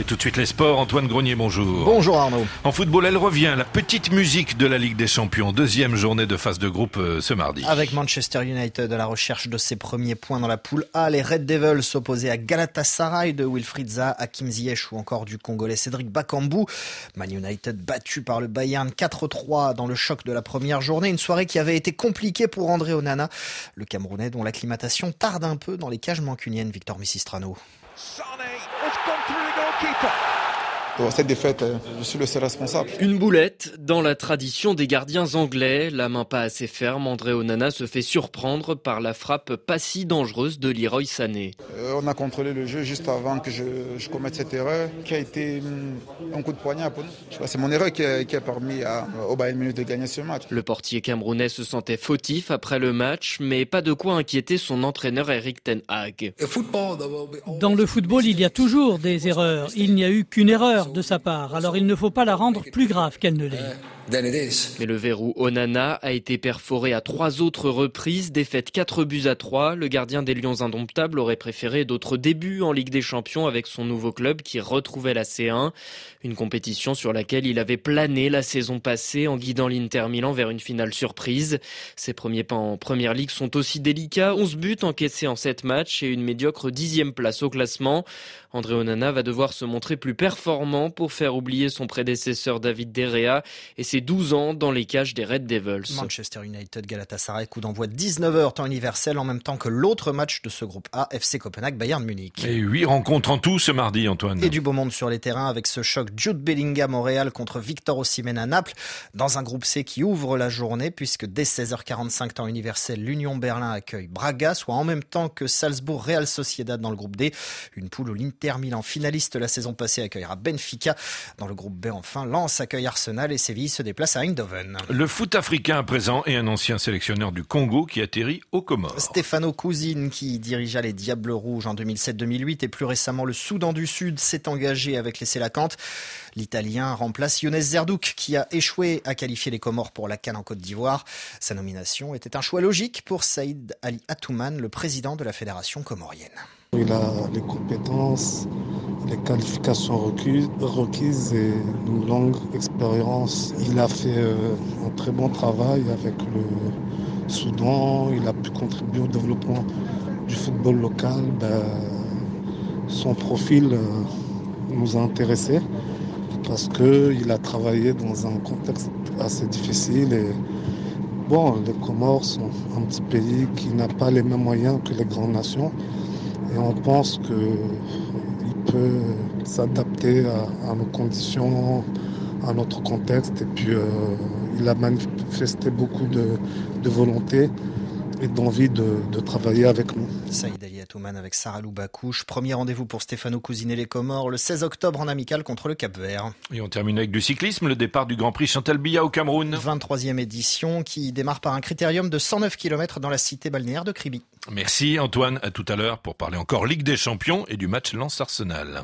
Et tout de suite les sports, Antoine Grenier, bonjour. Bonjour Arnaud. En football, elle revient, la petite musique de la Ligue des Champions. Deuxième journée de phase de groupe euh, ce mardi. Avec Manchester United à la recherche de ses premiers points dans la poule A, les Red Devils s'opposaient à Galatasaray de Wilfried Zaha, Hakim Ziyech ou encore du Congolais Cédric Bakambu. Man United battu par le Bayern 4-3 dans le choc de la première journée. Une soirée qui avait été compliquée pour André Onana, le Camerounais dont l'acclimatation tarde un peu dans les cages mancuniennes. Victor Missistrano. goalkeeper. Cette défaite, euh, je suis le seul responsable. Une boulette dans la tradition des gardiens anglais. La main pas assez ferme, André Onana se fait surprendre par la frappe pas si dangereuse de Leroy Sané. Euh, on a contrôlé le jeu juste avant que je, je, commette cette erreur, qui a été hum, un coup de poignard pour nous. C'est mon erreur qui a, qui a permis à, au Bayern Munich de gagner ce match. Le portier camerounais se sentait fautif après le match, mais pas de quoi inquiéter son entraîneur Eric Ten Hag. Dans le football, il y a toujours des erreurs. Il n'y a eu qu'une erreur de sa part, alors il ne faut pas la rendre plus grave qu'elle ne l'est. Mais le verrou Onana a été perforé à trois autres reprises, défaite 4 buts à 3. Le gardien des Lions indomptables aurait préféré d'autres débuts en Ligue des Champions avec son nouveau club qui retrouvait la C1, une compétition sur laquelle il avait plané la saison passée en guidant l'Inter Milan vers une finale surprise. Ses premiers pas en Première Ligue sont aussi délicats, 11 buts encaissés en 7 matchs et une médiocre dixième place au classement. André Onana va devoir se montrer plus performant pour faire oublier son prédécesseur David Derrea et ses 12 ans dans les cages des Red Devils. Manchester United Galatasaray, coup d'envoi 19h temps universel en même temps que l'autre match de ce groupe A, FC Copenhague Bayern Munich. Et huit rencontres en tout ce mardi, Antoine. Et du beau monde sur les terrains avec ce choc Jude Bellingham Montréal contre Victor Osimhen à Naples dans un groupe C qui ouvre la journée puisque dès 16h45 temps universel, l'Union Berlin accueille Braga, soit en même temps que Salzbourg Real Sociedad dans le groupe D, une poule où l'Inter Milan finaliste la saison passée accueillera Benfica. Dans le groupe B enfin, Lens accueille Arsenal et Séville se déplace à Eindhoven. Le foot africain à présent et un ancien sélectionneur du Congo qui atterrit aux Comores. Stefano Cousine qui dirigea les Diables Rouges en 2007-2008 et plus récemment le Soudan du Sud s'est engagé avec les Sélacanthes. L'Italien remplace Younes Zerdouk qui a échoué à qualifier les Comores pour la Cannes en Côte d'Ivoire. Sa nomination était un choix logique pour Saïd Ali Atouman, le président de la fédération comorienne. Il a les compétences, les qualifications requises et une longue expérience. Il a fait un très bon travail avec le Soudan. Il a pu contribuer au développement du football local. Ben, son profil nous a intéressés parce qu'il a travaillé dans un contexte assez difficile bon, les Comores sont un petit pays qui n'a pas les mêmes moyens que les grandes nations on pense qu'il peut s'adapter à, nos conditions, à notre contexte. Et puis euh, il a manifesté beaucoup de volonté et d'envie de, de, travailler avec nous. Saïd Ali Atouman avec Sarah Loubakouche. Premier rendez-vous pour Stéphano Cousinet les Comores le 16 octobre en amical contre le Cap Vert. Et on termine avec du cyclisme, le départ du Grand Prix Chantal Biya au Cameroun. 23e édition qui démarre par un critérium de 109 km dans la cité balnéaire de Kribi. Merci Antoine, à tout à l'heure pour parler encore Ligue des Champions et du match Lens-Arsenal.